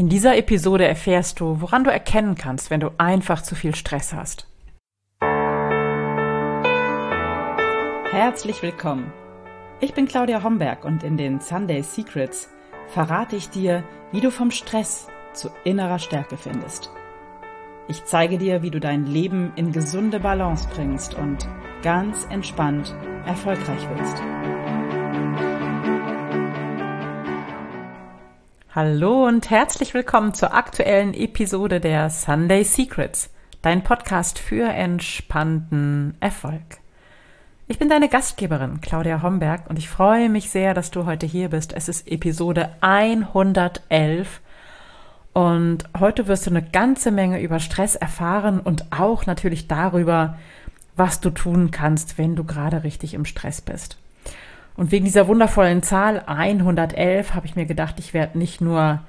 In dieser Episode erfährst du, woran du erkennen kannst, wenn du einfach zu viel Stress hast. Herzlich willkommen. Ich bin Claudia Homberg und in den Sunday Secrets verrate ich dir, wie du vom Stress zu innerer Stärke findest. Ich zeige dir, wie du dein Leben in gesunde Balance bringst und ganz entspannt erfolgreich wirst. Hallo und herzlich willkommen zur aktuellen Episode der Sunday Secrets, dein Podcast für entspannten Erfolg. Ich bin deine Gastgeberin Claudia Homberg und ich freue mich sehr, dass du heute hier bist. Es ist Episode 111 und heute wirst du eine ganze Menge über Stress erfahren und auch natürlich darüber, was du tun kannst, wenn du gerade richtig im Stress bist. Und wegen dieser wundervollen Zahl 111 habe ich mir gedacht, ich werde nicht nur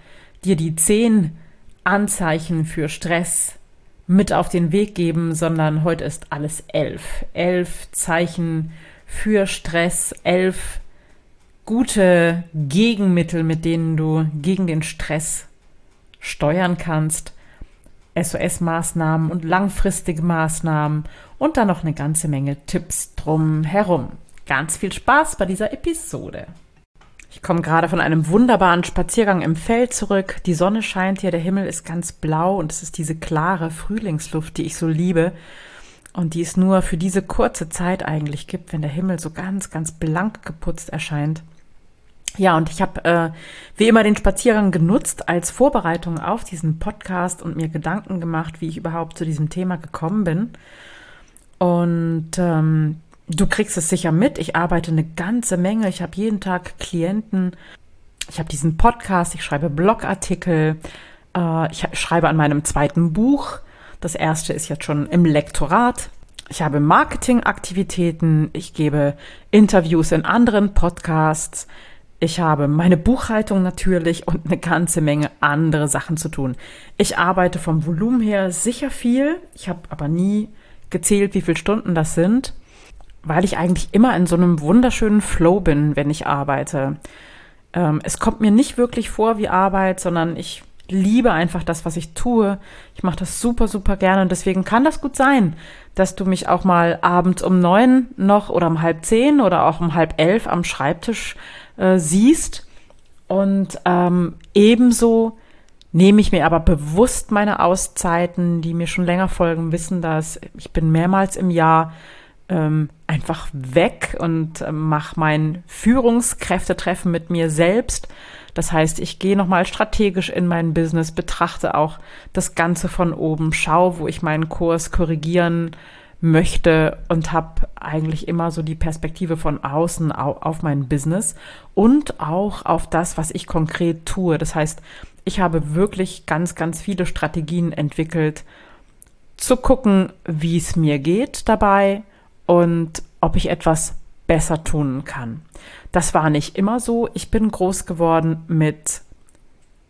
dir die zehn Anzeichen für Stress mit auf den Weg geben, sondern heute ist alles elf. Elf Zeichen für Stress, elf gute Gegenmittel, mit denen du gegen den Stress steuern kannst. SOS-Maßnahmen und langfristige Maßnahmen und dann noch eine ganze Menge Tipps drum herum ganz viel Spaß bei dieser Episode. Ich komme gerade von einem wunderbaren Spaziergang im Feld zurück. Die Sonne scheint hier, der Himmel ist ganz blau und es ist diese klare Frühlingsluft, die ich so liebe und die es nur für diese kurze Zeit eigentlich gibt, wenn der Himmel so ganz, ganz blank geputzt erscheint. Ja, und ich habe äh, wie immer den Spaziergang genutzt als Vorbereitung auf diesen Podcast und mir Gedanken gemacht, wie ich überhaupt zu diesem Thema gekommen bin. Und ähm, Du kriegst es sicher mit. Ich arbeite eine ganze Menge. Ich habe jeden Tag Klienten. Ich habe diesen Podcast. Ich schreibe Blogartikel. Äh, ich schreibe an meinem zweiten Buch. Das erste ist jetzt schon im Lektorat. Ich habe Marketingaktivitäten. Ich gebe Interviews in anderen Podcasts. Ich habe meine Buchhaltung natürlich und eine ganze Menge andere Sachen zu tun. Ich arbeite vom Volumen her sicher viel. Ich habe aber nie gezählt, wie viele Stunden das sind weil ich eigentlich immer in so einem wunderschönen Flow bin, wenn ich arbeite. Ähm, es kommt mir nicht wirklich vor wie Arbeit, sondern ich liebe einfach das, was ich tue. Ich mache das super, super gerne und deswegen kann das gut sein, dass du mich auch mal abends um neun noch oder um halb zehn oder auch um halb elf am Schreibtisch äh, siehst. Und ähm, ebenso nehme ich mir aber bewusst meine Auszeiten, die mir schon länger folgen, wissen das. Ich bin mehrmals im Jahr ähm, einfach weg und äh, mache mein Führungskräftetreffen mit mir selbst. Das heißt, ich gehe nochmal strategisch in mein Business, betrachte auch das Ganze von oben, schaue, wo ich meinen Kurs korrigieren möchte und habe eigentlich immer so die Perspektive von außen auf mein Business und auch auf das, was ich konkret tue. Das heißt, ich habe wirklich ganz, ganz viele Strategien entwickelt, zu gucken, wie es mir geht dabei, und ob ich etwas besser tun kann. Das war nicht immer so. Ich bin groß geworden mit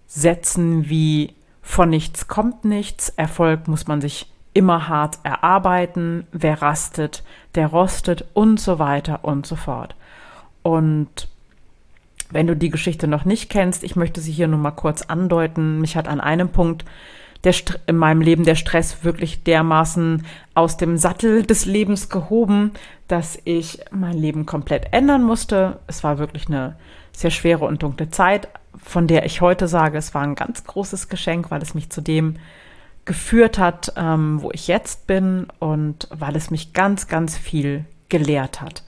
Sätzen wie von nichts kommt nichts, Erfolg muss man sich immer hart erarbeiten, wer rastet, der rostet und so weiter und so fort. Und wenn du die Geschichte noch nicht kennst, ich möchte sie hier nur mal kurz andeuten. Mich hat an einem Punkt der in meinem Leben der Stress wirklich dermaßen aus dem Sattel des Lebens gehoben, dass ich mein Leben komplett ändern musste. Es war wirklich eine sehr schwere und dunkle Zeit, von der ich heute sage, es war ein ganz großes Geschenk, weil es mich zu dem geführt hat, ähm, wo ich jetzt bin und weil es mich ganz, ganz viel gelehrt hat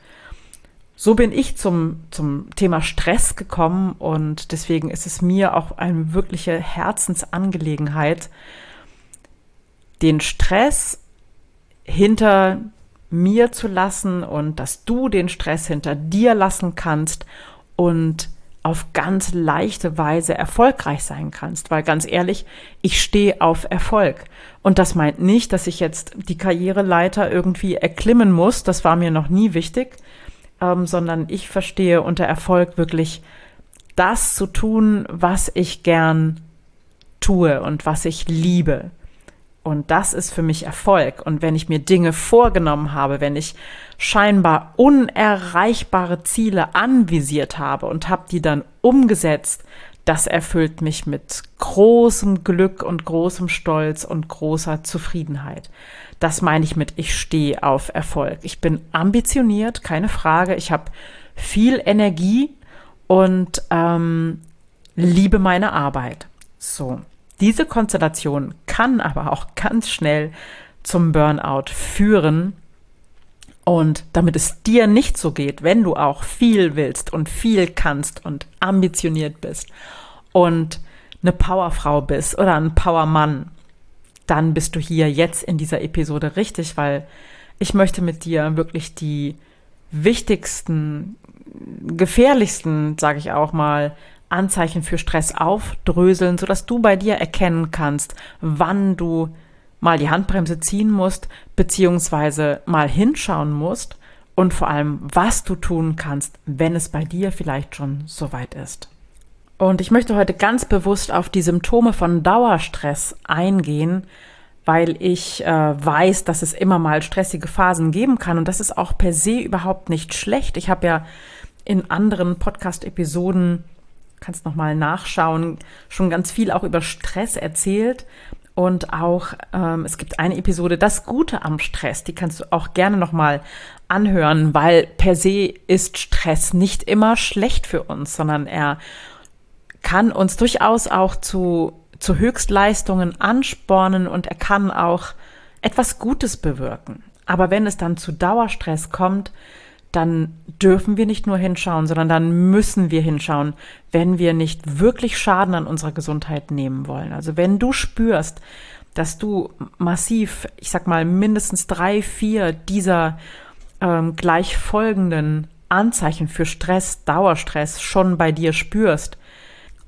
so bin ich zum, zum Thema Stress gekommen und deswegen ist es mir auch eine wirkliche Herzensangelegenheit, den Stress hinter mir zu lassen und dass du den Stress hinter dir lassen kannst und auf ganz leichte Weise erfolgreich sein kannst, weil ganz ehrlich, ich stehe auf Erfolg. Und das meint nicht, dass ich jetzt die Karriereleiter irgendwie erklimmen muss, das war mir noch nie wichtig, ähm, sondern ich verstehe unter Erfolg wirklich das zu tun, was ich gern tue und was ich liebe. Und das ist für mich Erfolg. Und wenn ich mir Dinge vorgenommen habe, wenn ich scheinbar unerreichbare Ziele anvisiert habe und habe die dann umgesetzt, das erfüllt mich mit großem Glück und großem Stolz und großer Zufriedenheit. Das meine ich mit, ich stehe auf Erfolg. Ich bin ambitioniert, keine Frage. Ich habe viel Energie und ähm, liebe meine Arbeit. So, diese Konstellation kann aber auch ganz schnell zum Burnout führen. Und damit es dir nicht so geht, wenn du auch viel willst und viel kannst und ambitioniert bist und eine Powerfrau bist oder ein Powermann, dann bist du hier jetzt in dieser Episode richtig, weil ich möchte mit dir wirklich die wichtigsten, gefährlichsten, sage ich auch mal, Anzeichen für Stress aufdröseln, sodass du bei dir erkennen kannst, wann du mal die Handbremse ziehen musst, beziehungsweise mal hinschauen musst und vor allem, was du tun kannst, wenn es bei dir vielleicht schon soweit ist. Und ich möchte heute ganz bewusst auf die Symptome von Dauerstress eingehen, weil ich äh, weiß, dass es immer mal stressige Phasen geben kann und das ist auch per se überhaupt nicht schlecht. Ich habe ja in anderen Podcast-Episoden, kannst noch mal nachschauen, schon ganz viel auch über Stress erzählt und auch ähm, es gibt eine Episode, das Gute am Stress, die kannst du auch gerne noch mal anhören, weil per se ist Stress nicht immer schlecht für uns, sondern er kann uns durchaus auch zu, zu Höchstleistungen anspornen und er kann auch etwas Gutes bewirken. Aber wenn es dann zu Dauerstress kommt, dann dürfen wir nicht nur hinschauen, sondern dann müssen wir hinschauen, wenn wir nicht wirklich Schaden an unserer Gesundheit nehmen wollen. Also wenn du spürst, dass du massiv, ich sag mal, mindestens drei, vier dieser ähm, gleich folgenden Anzeichen für Stress, Dauerstress schon bei dir spürst,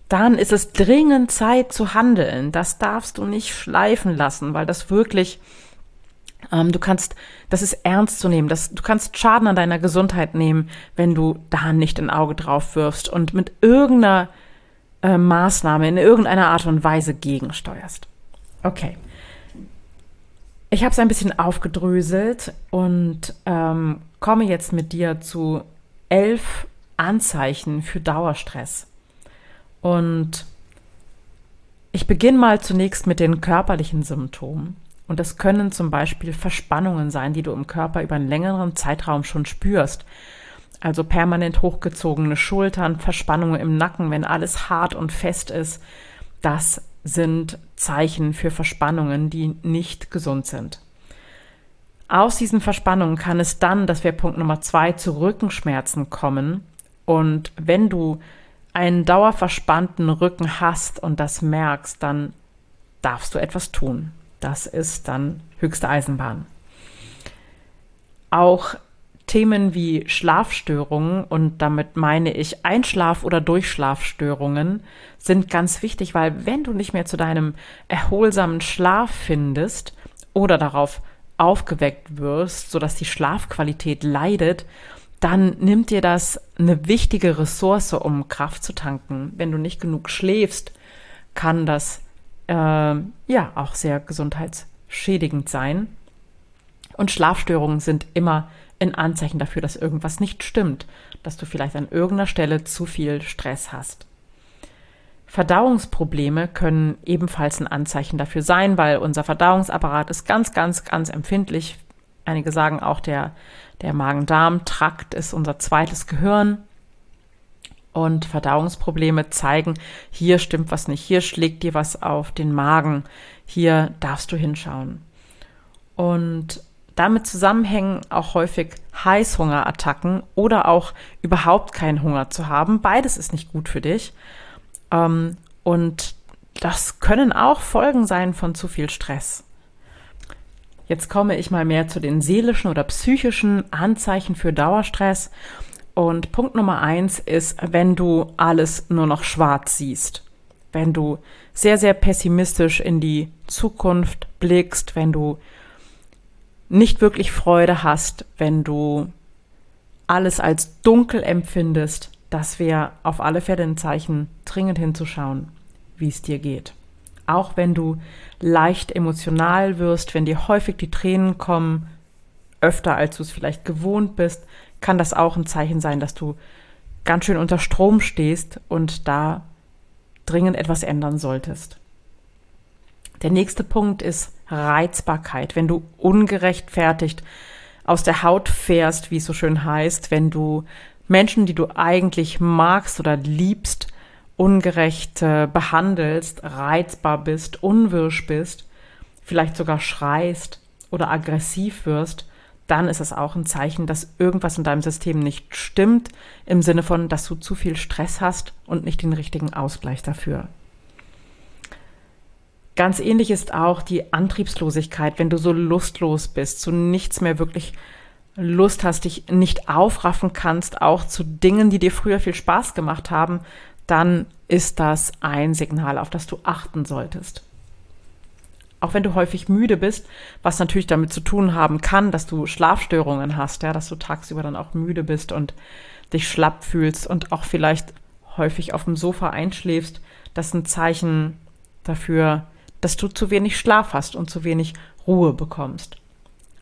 dann ist es dringend Zeit zu handeln. Das darfst du nicht schleifen lassen, weil das wirklich, ähm, du kannst, das ist ernst zu nehmen. Das, du kannst Schaden an deiner Gesundheit nehmen, wenn du da nicht ein Auge drauf wirfst und mit irgendeiner äh, Maßnahme in irgendeiner Art und Weise gegensteuerst. Okay. Ich habe es ein bisschen aufgedröselt und ähm, komme jetzt mit dir zu elf Anzeichen für Dauerstress. Und ich beginne mal zunächst mit den körperlichen Symptomen. Und das können zum Beispiel Verspannungen sein, die du im Körper über einen längeren Zeitraum schon spürst. Also permanent hochgezogene Schultern, Verspannungen im Nacken, wenn alles hart und fest ist. Das sind Zeichen für Verspannungen, die nicht gesund sind. Aus diesen Verspannungen kann es dann, das wäre Punkt Nummer zwei, zu Rückenschmerzen kommen. Und wenn du einen dauerverspannten Rücken hast und das merkst, dann darfst du etwas tun. Das ist dann höchste Eisenbahn. Auch Themen wie Schlafstörungen und damit meine ich Einschlaf- oder Durchschlafstörungen sind ganz wichtig, weil wenn du nicht mehr zu deinem erholsamen Schlaf findest oder darauf aufgeweckt wirst, sodass die Schlafqualität leidet, dann nimmt dir das eine wichtige Ressource, um Kraft zu tanken. Wenn du nicht genug schläfst, kann das äh, ja auch sehr gesundheitsschädigend sein. Und Schlafstörungen sind immer ein Anzeichen dafür, dass irgendwas nicht stimmt, dass du vielleicht an irgendeiner Stelle zu viel Stress hast. Verdauungsprobleme können ebenfalls ein Anzeichen dafür sein, weil unser Verdauungsapparat ist ganz, ganz, ganz empfindlich. Einige sagen auch, der der Magen-Darm-Trakt ist unser zweites Gehirn. Und Verdauungsprobleme zeigen, hier stimmt was nicht, hier schlägt dir was auf den Magen, hier darfst du hinschauen. Und damit zusammenhängen auch häufig Heißhungerattacken oder auch überhaupt keinen Hunger zu haben. Beides ist nicht gut für dich. Ähm, und das können auch Folgen sein von zu viel Stress. Jetzt komme ich mal mehr zu den seelischen oder psychischen Anzeichen für Dauerstress. Und Punkt Nummer eins ist, wenn du alles nur noch schwarz siehst. Wenn du sehr, sehr pessimistisch in die Zukunft blickst, wenn du nicht wirklich Freude hast, wenn du alles als dunkel empfindest, das wäre auf alle Fälle ein Zeichen, dringend hinzuschauen, wie es dir geht. Auch wenn du leicht emotional wirst, wenn dir häufig die Tränen kommen, öfter als du es vielleicht gewohnt bist, kann das auch ein Zeichen sein, dass du ganz schön unter Strom stehst und da dringend etwas ändern solltest. Der nächste Punkt ist Reizbarkeit. Wenn du ungerechtfertigt aus der Haut fährst, wie es so schön heißt, wenn du Menschen, die du eigentlich magst oder liebst, ungerecht äh, behandelst, reizbar bist, unwirsch bist, vielleicht sogar schreist oder aggressiv wirst, dann ist es auch ein Zeichen, dass irgendwas in deinem System nicht stimmt, im Sinne von, dass du zu viel Stress hast und nicht den richtigen Ausgleich dafür. Ganz ähnlich ist auch die Antriebslosigkeit, wenn du so lustlos bist, zu nichts mehr wirklich Lust hast, dich nicht aufraffen kannst, auch zu Dingen, die dir früher viel Spaß gemacht haben, dann ist das ein Signal, auf das du achten solltest. Auch wenn du häufig müde bist, was natürlich damit zu tun haben kann, dass du Schlafstörungen hast, ja, dass du tagsüber dann auch müde bist und dich schlapp fühlst und auch vielleicht häufig auf dem Sofa einschläfst, das ist ein Zeichen dafür, dass du zu wenig Schlaf hast und zu wenig Ruhe bekommst.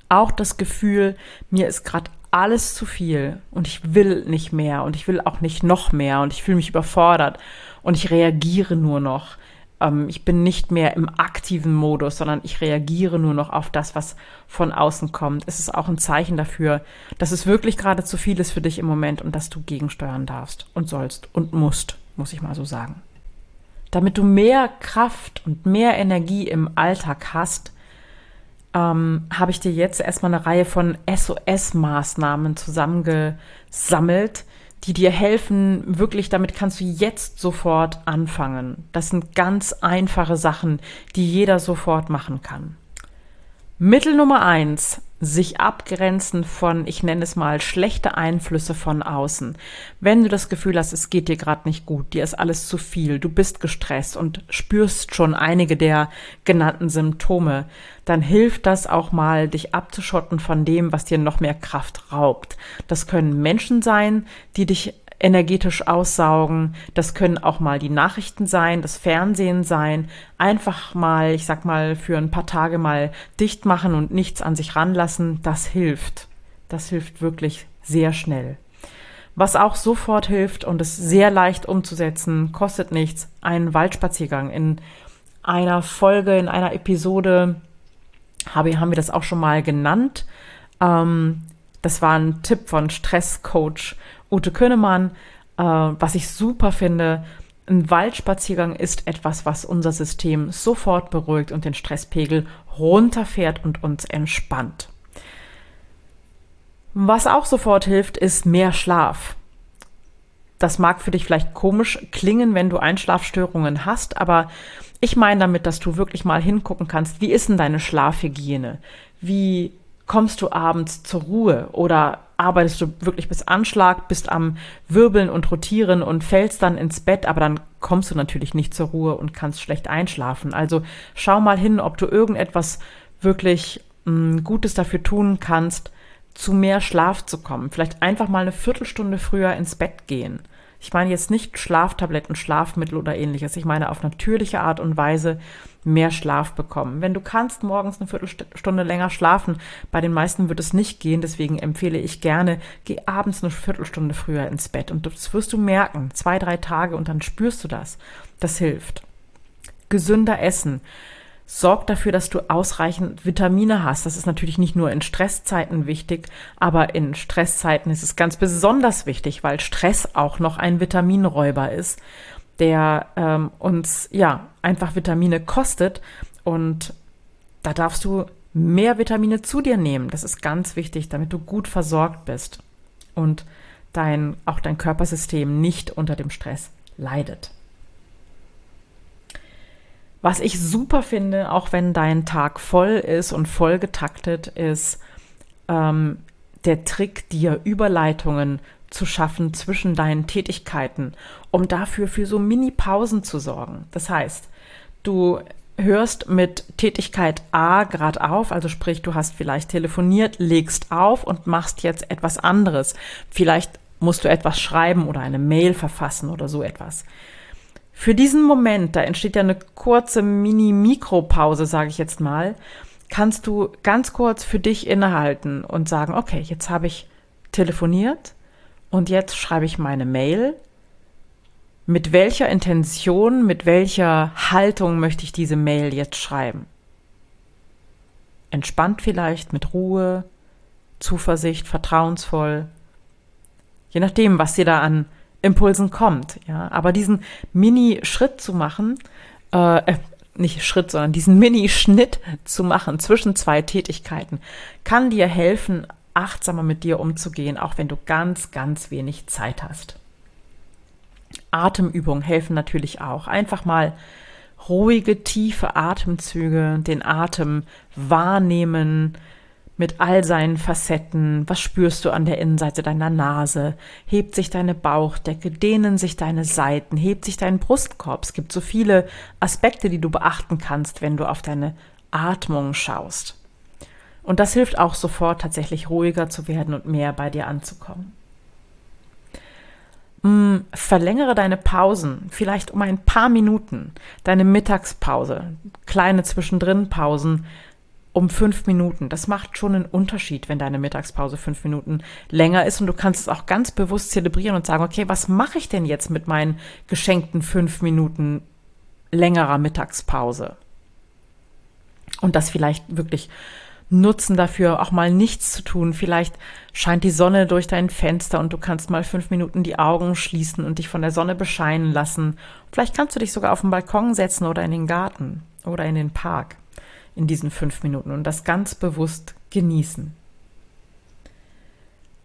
Auch das Gefühl, mir ist gerade alles zu viel und ich will nicht mehr und ich will auch nicht noch mehr und ich fühle mich überfordert und ich reagiere nur noch. Ähm, ich bin nicht mehr im aktiven Modus, sondern ich reagiere nur noch auf das, was von außen kommt. Es ist auch ein Zeichen dafür, dass es wirklich gerade zu viel ist für dich im Moment und dass du gegensteuern darfst und sollst und musst, muss ich mal so sagen. Damit du mehr Kraft und mehr Energie im Alltag hast, ähm, habe ich dir jetzt erstmal eine Reihe von SOS-Maßnahmen zusammengesammelt, die dir helfen, wirklich, damit kannst du jetzt sofort anfangen. Das sind ganz einfache Sachen, die jeder sofort machen kann. Mittel Nummer eins, sich abgrenzen von, ich nenne es mal, schlechte Einflüsse von außen. Wenn du das Gefühl hast, es geht dir gerade nicht gut, dir ist alles zu viel, du bist gestresst und spürst schon einige der genannten Symptome, dann hilft das auch mal, dich abzuschotten von dem, was dir noch mehr Kraft raubt. Das können Menschen sein, die dich energetisch aussaugen. Das können auch mal die Nachrichten sein, das Fernsehen sein. Einfach mal, ich sag mal, für ein paar Tage mal dicht machen und nichts an sich ranlassen. Das hilft. Das hilft wirklich sehr schnell. Was auch sofort hilft und ist sehr leicht umzusetzen, kostet nichts, ein Waldspaziergang. In einer Folge, in einer Episode habe, haben wir das auch schon mal genannt. Ähm, das war ein Tipp von Stresscoach Ute Könnemann, äh, was ich super finde. Ein Waldspaziergang ist etwas, was unser System sofort beruhigt und den Stresspegel runterfährt und uns entspannt. Was auch sofort hilft, ist mehr Schlaf. Das mag für dich vielleicht komisch klingen, wenn du Einschlafstörungen hast, aber ich meine damit, dass du wirklich mal hingucken kannst, wie ist denn deine Schlafhygiene? Wie kommst du abends zur Ruhe oder arbeitest du wirklich bis Anschlag, bist am Wirbeln und Rotieren und fällst dann ins Bett, aber dann kommst du natürlich nicht zur Ruhe und kannst schlecht einschlafen. Also schau mal hin, ob du irgendetwas wirklich mh, mm, Gutes dafür tun kannst, zu mehr Schlaf zu kommen. Vielleicht einfach mal eine Viertelstunde früher ins Bett gehen. Ich meine jetzt nicht Schlaftabletten, Schlafmittel oder ähnliches. Ich meine auf natürliche Art und Weise mehr Schlaf bekommen. Wenn du kannst morgens eine Viertelstunde länger schlafen, bei den meisten wird es nicht gehen, deswegen empfehle ich gerne, geh abends eine Viertelstunde früher ins Bett und das wirst du merken, zwei, drei Tage und dann spürst du das. Das hilft. Gesünder essen. Sorg dafür, dass du ausreichend Vitamine hast. Das ist natürlich nicht nur in Stresszeiten wichtig, aber in Stresszeiten ist es ganz besonders wichtig, weil Stress auch noch ein Vitaminräuber ist, der ähm, uns ja einfach Vitamine kostet. Und da darfst du mehr Vitamine zu dir nehmen. Das ist ganz wichtig, damit du gut versorgt bist und dein, auch dein Körpersystem nicht unter dem Stress leidet. Was ich super finde, auch wenn dein Tag voll ist und voll getaktet ist, ähm, der Trick, dir Überleitungen zu schaffen zwischen deinen Tätigkeiten, um dafür für so Mini-Pausen zu sorgen. Das heißt, du hörst mit Tätigkeit A gerade auf, also sprich, du hast vielleicht telefoniert, legst auf und machst jetzt etwas anderes. Vielleicht musst du etwas schreiben oder eine Mail verfassen oder so etwas. Für diesen Moment, da entsteht ja eine kurze Mini-Mikropause, sage ich jetzt mal, kannst du ganz kurz für dich innehalten und sagen, okay, jetzt habe ich telefoniert und jetzt schreibe ich meine Mail mit welcher Intention, mit welcher Haltung möchte ich diese Mail jetzt schreiben? Entspannt vielleicht, mit Ruhe, Zuversicht, vertrauensvoll, je nachdem, was dir da an Impulsen kommt. Ja, aber diesen Mini-Schritt zu machen, äh, äh nicht Schritt, sondern diesen Mini-Schnitt zu machen zwischen zwei Tätigkeiten, kann dir helfen, achtsamer mit dir umzugehen, auch wenn du ganz, ganz wenig Zeit hast. Atemübungen helfen natürlich auch. Einfach mal ruhige, tiefe Atemzüge, den Atem wahrnehmen mit all seinen Facetten. Was spürst du an der Innenseite deiner Nase? Hebt sich deine Bauchdecke? Dehnen sich deine Seiten? Hebt sich dein Brustkorb? Es gibt so viele Aspekte, die du beachten kannst, wenn du auf deine Atmung schaust. Und das hilft auch sofort tatsächlich ruhiger zu werden und mehr bei dir anzukommen. Mm, verlängere deine Pausen, vielleicht um ein paar Minuten, deine Mittagspause, kleine zwischendrin Pausen um fünf Minuten. Das macht schon einen Unterschied, wenn deine Mittagspause fünf Minuten länger ist und du kannst es auch ganz bewusst zelebrieren und sagen, okay, was mache ich denn jetzt mit meinen geschenkten fünf Minuten längerer Mittagspause? Und das vielleicht wirklich nutzen dafür, auch mal nichts zu tun. Vielleicht scheint die Sonne durch dein Fenster und du kannst mal fünf Minuten die Augen schließen und dich von der Sonne bescheinen lassen. Vielleicht kannst du dich sogar auf den Balkon setzen oder in den Garten oder in den Park in diesen fünf Minuten und das ganz bewusst genießen.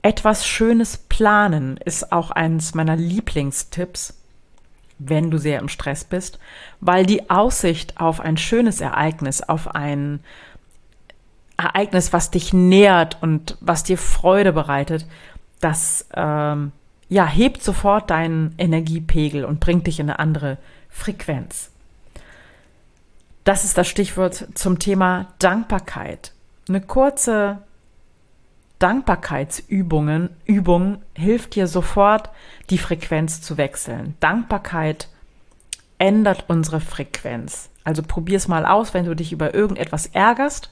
Etwas Schönes planen ist auch eines meiner Lieblingstipps, wenn du sehr im Stress bist, weil die Aussicht auf ein schönes Ereignis, auf ein Ereignis, was dich nährt und was dir Freude bereitet, das ähm, ja hebt sofort deinen Energiepegel und bringt dich in eine andere Frequenz. Das ist das Stichwort zum Thema Dankbarkeit. Eine kurze Dankbarkeitsübungen Übung hilft dir sofort, die Frequenz zu wechseln. Dankbarkeit ändert unsere Frequenz. Also probier es mal aus, wenn du dich über irgendetwas ärgerst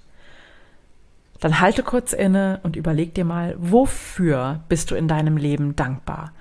dann halte kurz inne und überleg dir mal, wofür bist du in deinem Leben dankbar?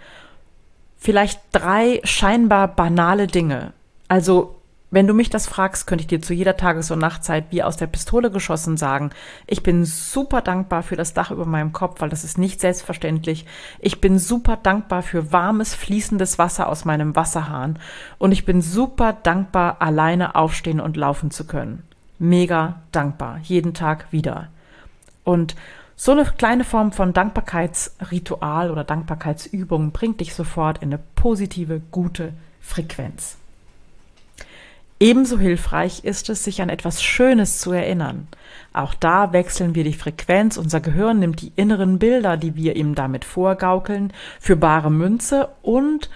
Vielleicht drei scheinbar banale Dinge. Also, wenn du mich das fragst, könnte ich dir zu jeder Tages- und Nachtzeit wie aus der Pistole geschossen sagen, ich bin super dankbar für das Dach über meinem Kopf, weil das ist nicht selbstverständlich. Ich bin super dankbar für warmes, fließendes Wasser aus meinem Wasserhahn. Und ich bin super dankbar, alleine aufstehen und laufen zu können. Mega dankbar. Jeden Tag wieder. Und so eine kleine Form von Dankbarkeitsritual oder Dankbarkeitsübung bringt dich sofort in eine positive, gute Frequenz. Ebenso hilfreich ist es, sich an etwas Schönes zu erinnern. Auch da wechseln wir die Frequenz. Unser Gehirn nimmt die inneren Bilder, die wir ihm damit vorgaukeln, für bare Münze und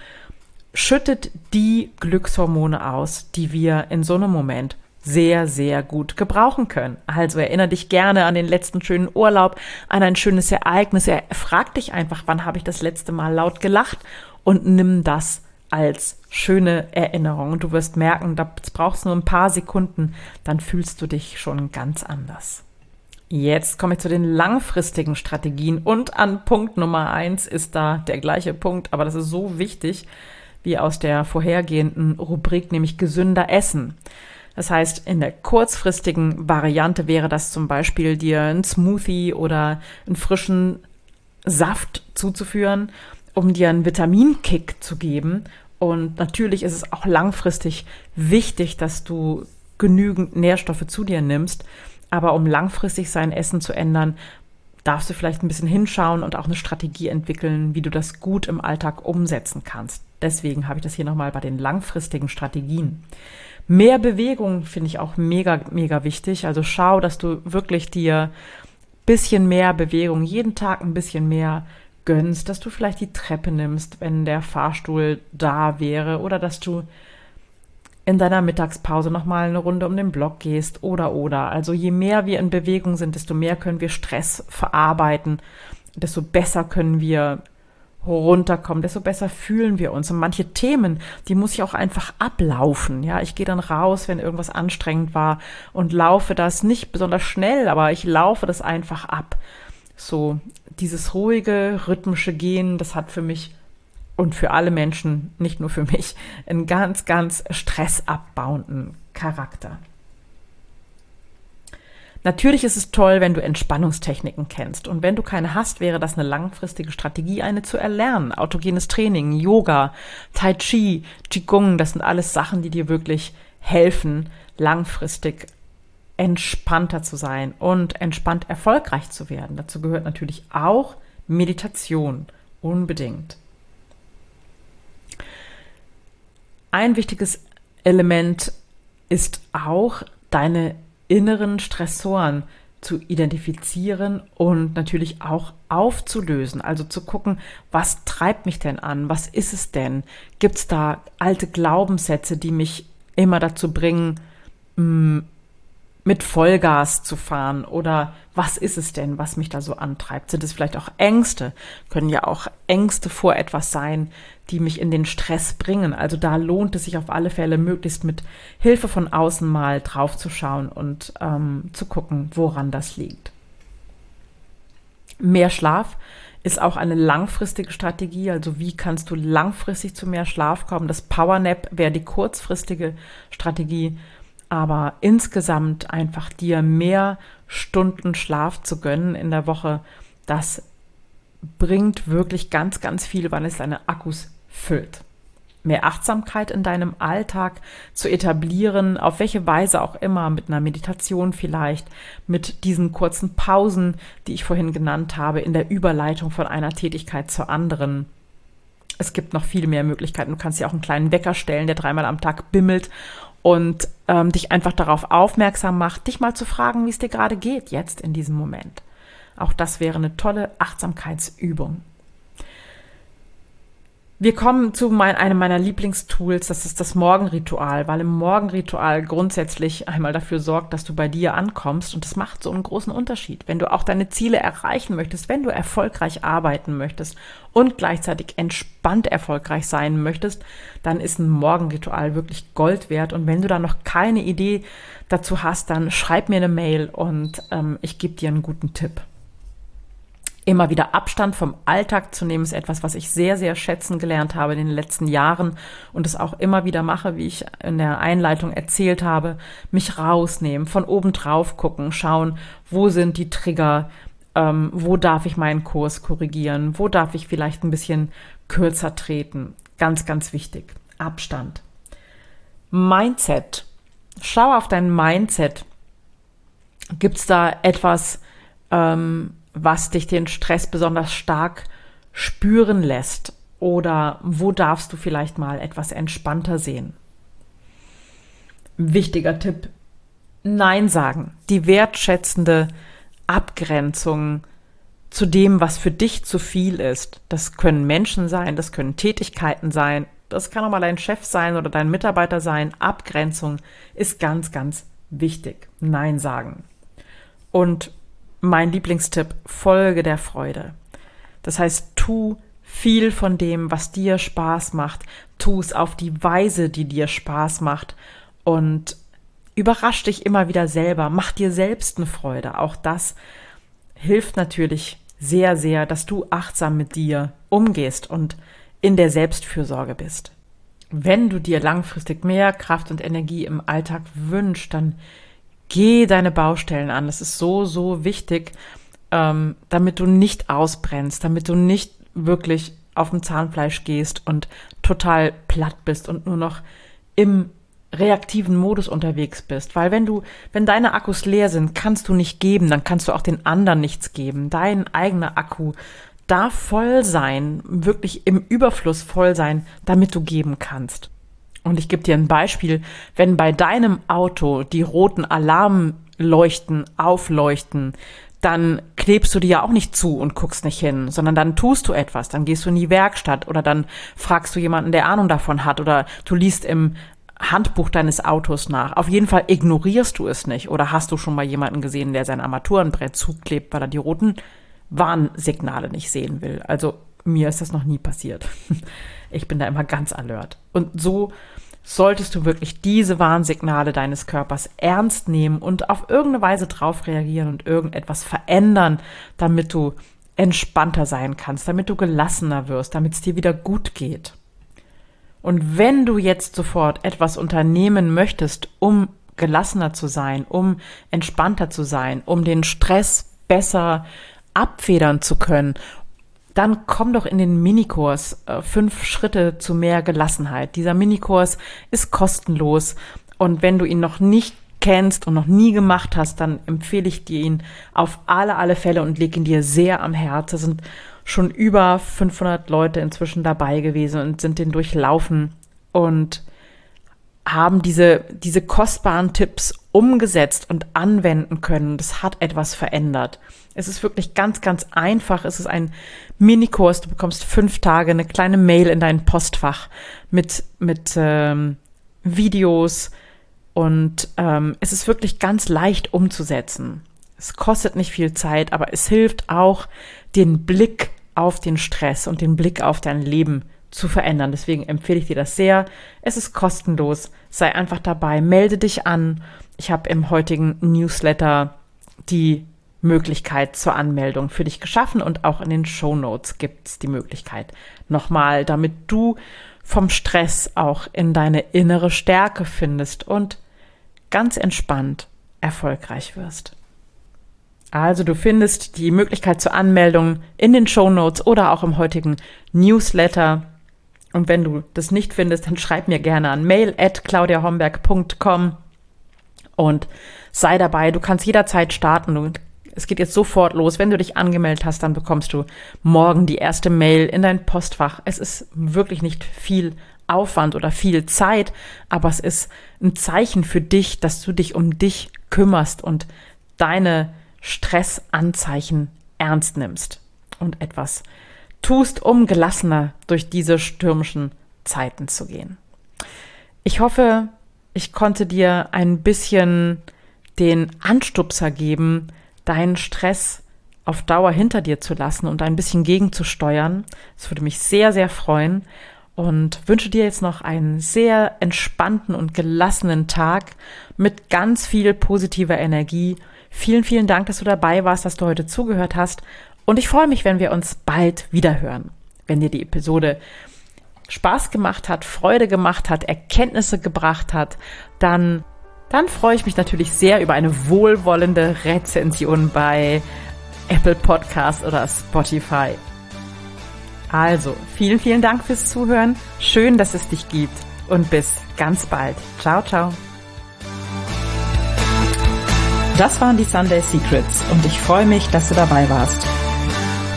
schüttet die Glückshormone aus, die wir in so einem Moment sehr, sehr gut gebrauchen können. Also erinnere dich gerne an den letzten schönen Urlaub, an ein schönes Ereignis. Frag dich einfach, wann habe ich das letzte Mal laut gelacht und nimm das als schöne Erinnerung. Und du wirst merken, da brauchst du nur ein paar Sekunden, dann fühlst du dich schon ganz anders. Jetzt komme ich zu den langfristigen Strategien und an Punkt Nummer eins ist da der gleiche Punkt, aber das ist so wichtig wie aus der vorhergehenden Rubrik, nämlich gesünder Essen. Das heißt, in der kurzfristigen Variante wäre das zum Beispiel dir ein Smoothie oder einen frischen Saft zuzuführen, um dir einen Vitaminkick zu geben. Und natürlich ist es auch langfristig wichtig, dass du genügend Nährstoffe zu dir nimmst. Aber um langfristig sein Essen zu ändern, darfst du vielleicht ein bisschen hinschauen und auch eine Strategie entwickeln, wie du das gut im Alltag umsetzen kannst. Deswegen habe ich das hier nochmal bei den langfristigen Strategien. Mehr Bewegung finde ich auch mega, mega wichtig. Also schau, dass du wirklich dir bisschen mehr Bewegung, jeden Tag ein bisschen mehr gönnst, dass du vielleicht die Treppe nimmst, wenn der Fahrstuhl da wäre oder dass du in deiner Mittagspause nochmal eine Runde um den Block gehst oder oder. Also je mehr wir in Bewegung sind, desto mehr können wir Stress verarbeiten, desto besser können wir runterkommen, desto besser fühlen wir uns. Und manche Themen, die muss ich auch einfach ablaufen. Ja, ich gehe dann raus, wenn irgendwas anstrengend war und laufe das nicht besonders schnell, aber ich laufe das einfach ab. So dieses ruhige, rhythmische Gehen, das hat für mich und für alle Menschen, nicht nur für mich, einen ganz, ganz stressabbauenden Charakter. Natürlich ist es toll, wenn du Entspannungstechniken kennst. Und wenn du keine hast, wäre das eine langfristige Strategie, eine zu erlernen. Autogenes Training, Yoga, Tai Chi, Qigong, das sind alles Sachen, die dir wirklich helfen, langfristig entspannter zu sein und entspannt erfolgreich zu werden. Dazu gehört natürlich auch Meditation. Unbedingt. Ein wichtiges Element ist auch, deine inneren Stressoren zu identifizieren und natürlich auch aufzulösen. Also zu gucken, was treibt mich denn an? Was ist es denn? Gibt es da alte Glaubenssätze, die mich immer dazu bringen, mm, mit Vollgas zu fahren? Oder was ist es denn, was mich da so antreibt? Sind es vielleicht auch Ängste? Können ja auch Ängste vor etwas sein, die mich in den Stress bringen. Also da lohnt es sich auf alle Fälle, möglichst mit Hilfe von außen mal draufzuschauen und ähm, zu gucken, woran das liegt. Mehr Schlaf ist auch eine langfristige Strategie. Also wie kannst du langfristig zu mehr Schlaf kommen? Das Powernap wäre die kurzfristige Strategie aber insgesamt einfach dir mehr Stunden Schlaf zu gönnen in der Woche, das bringt wirklich ganz, ganz viel, weil es deine Akkus füllt. Mehr Achtsamkeit in deinem Alltag zu etablieren, auf welche Weise auch immer, mit einer Meditation vielleicht, mit diesen kurzen Pausen, die ich vorhin genannt habe, in der Überleitung von einer Tätigkeit zur anderen. Es gibt noch viel mehr Möglichkeiten. Du kannst ja auch einen kleinen Wecker stellen, der dreimal am Tag bimmelt und ähm, dich einfach darauf aufmerksam macht, dich mal zu fragen, wie es dir gerade geht, jetzt in diesem Moment. Auch das wäre eine tolle Achtsamkeitsübung. Wir kommen zu mein, einem meiner Lieblingstools, das ist das Morgenritual, weil im Morgenritual grundsätzlich einmal dafür sorgt, dass du bei dir ankommst und das macht so einen großen Unterschied. Wenn du auch deine Ziele erreichen möchtest, wenn du erfolgreich arbeiten möchtest und gleichzeitig entspannt erfolgreich sein möchtest, dann ist ein Morgenritual wirklich Gold wert und wenn du da noch keine Idee dazu hast, dann schreib mir eine Mail und ähm, ich gebe dir einen guten Tipp. Immer wieder Abstand vom Alltag zu nehmen, ist etwas, was ich sehr, sehr schätzen gelernt habe in den letzten Jahren und es auch immer wieder mache, wie ich in der Einleitung erzählt habe, mich rausnehmen, von oben drauf gucken, schauen, wo sind die Trigger, ähm, wo darf ich meinen Kurs korrigieren, wo darf ich vielleicht ein bisschen kürzer treten. Ganz, ganz wichtig. Abstand. Mindset. Schau auf dein Mindset. Gibt es da etwas, ähm, was dich den Stress besonders stark spüren lässt? Oder wo darfst du vielleicht mal etwas entspannter sehen? Wichtiger Tipp. Nein sagen. Die wertschätzende Abgrenzung zu dem, was für dich zu viel ist. Das können Menschen sein, das können Tätigkeiten sein, das kann auch mal dein Chef sein oder dein Mitarbeiter sein. Abgrenzung ist ganz, ganz wichtig. Nein sagen. Und mein Lieblingstipp, Folge der Freude. Das heißt, tu viel von dem, was dir Spaß macht, tu es auf die Weise, die dir Spaß macht und überrasch dich immer wieder selber, mach dir selbst eine Freude. Auch das hilft natürlich sehr, sehr, dass du achtsam mit dir umgehst und in der Selbstfürsorge bist. Wenn du dir langfristig mehr Kraft und Energie im Alltag wünschst, dann geh deine Baustellen an. Das ist so, so wichtig, ähm, damit du nicht ausbrennst, damit du nicht wirklich auf dem Zahnfleisch gehst und total platt bist und nur noch im reaktiven Modus unterwegs bist. Weil wenn du, wenn deine Akkus leer sind, kannst du nicht geben, dann kannst du auch den anderen nichts geben. Dein eigener Akku darf voll sein, wirklich im Überfluss voll sein, damit du geben kannst. Und ich gebe dir ein Beispiel, wenn bei deinem Auto die roten Alarmleuchten aufleuchten, dann klebst du die ja auch nicht zu und guckst nicht hin, sondern dann tust du etwas, dann gehst du in die Werkstatt oder dann fragst du jemanden, der Ahnung davon hat oder du liest im Handbuch deines Autos nach. Auf jeden Fall ignorierst du es nicht. Oder hast du schon mal jemanden gesehen, der sein Armaturenbrett zuklebt, weil er die roten Warnsignale nicht sehen will? Also mir ist das noch nie passiert. Ich bin da immer ganz alert. Und so solltest du wirklich diese Warnsignale deines Körpers ernst nehmen und auf irgendeine Weise drauf reagieren und irgendetwas verändern, damit du entspannter sein kannst, damit du gelassener wirst, damit es dir wieder gut geht. Und wenn du jetzt sofort etwas unternehmen möchtest, um gelassener zu sein, um entspannter zu sein, um den Stress besser abfedern zu können, dann komm doch in den Minikurs äh, fünf Schritte zu mehr Gelassenheit. Dieser Minikurs ist kostenlos und wenn du ihn noch nicht kennst und noch nie gemacht hast, dann empfehle ich dir ihn auf alle, alle Fälle und leg ihn dir sehr am Herzen. Es sind schon über 500 Leute inzwischen dabei gewesen und sind den durchlaufen und haben diese, diese kostbaren Tipps umgesetzt und anwenden können. Das hat etwas verändert. Es ist wirklich ganz, ganz einfach. Es ist ein Minikurs. Du bekommst fünf Tage eine kleine Mail in dein Postfach mit, mit ähm, Videos, und ähm, es ist wirklich ganz leicht umzusetzen. Es kostet nicht viel Zeit, aber es hilft auch, den Blick auf den Stress und den Blick auf dein Leben zu verändern. Deswegen empfehle ich dir das sehr. Es ist kostenlos. Sei einfach dabei. Melde dich an. Ich habe im heutigen Newsletter die Möglichkeit zur Anmeldung für dich geschaffen und auch in den Show Notes gibt es die Möglichkeit. Nochmal, damit du vom Stress auch in deine innere Stärke findest und ganz entspannt erfolgreich wirst. Also du findest die Möglichkeit zur Anmeldung in den Show Notes oder auch im heutigen Newsletter. Und wenn du das nicht findest, dann schreib mir gerne an mail at claudiahomberg.com und sei dabei. Du kannst jederzeit starten. Du, es geht jetzt sofort los. Wenn du dich angemeldet hast, dann bekommst du morgen die erste Mail in dein Postfach. Es ist wirklich nicht viel Aufwand oder viel Zeit, aber es ist ein Zeichen für dich, dass du dich um dich kümmerst und deine Stressanzeichen ernst nimmst und etwas tust, um gelassener durch diese stürmischen Zeiten zu gehen. Ich hoffe, ich konnte dir ein bisschen den Anstupser geben, deinen Stress auf Dauer hinter dir zu lassen und ein bisschen gegenzusteuern. Das würde mich sehr, sehr freuen und wünsche dir jetzt noch einen sehr entspannten und gelassenen Tag mit ganz viel positiver Energie. Vielen, vielen Dank, dass du dabei warst, dass du heute zugehört hast. Und ich freue mich, wenn wir uns bald wieder hören. Wenn dir die Episode Spaß gemacht hat, Freude gemacht hat, Erkenntnisse gebracht hat, dann, dann freue ich mich natürlich sehr über eine wohlwollende Rezension bei Apple Podcast oder Spotify. Also, vielen, vielen Dank fürs Zuhören. Schön, dass es dich gibt. Und bis ganz bald. Ciao, ciao. Das waren die Sunday Secrets und ich freue mich, dass du dabei warst.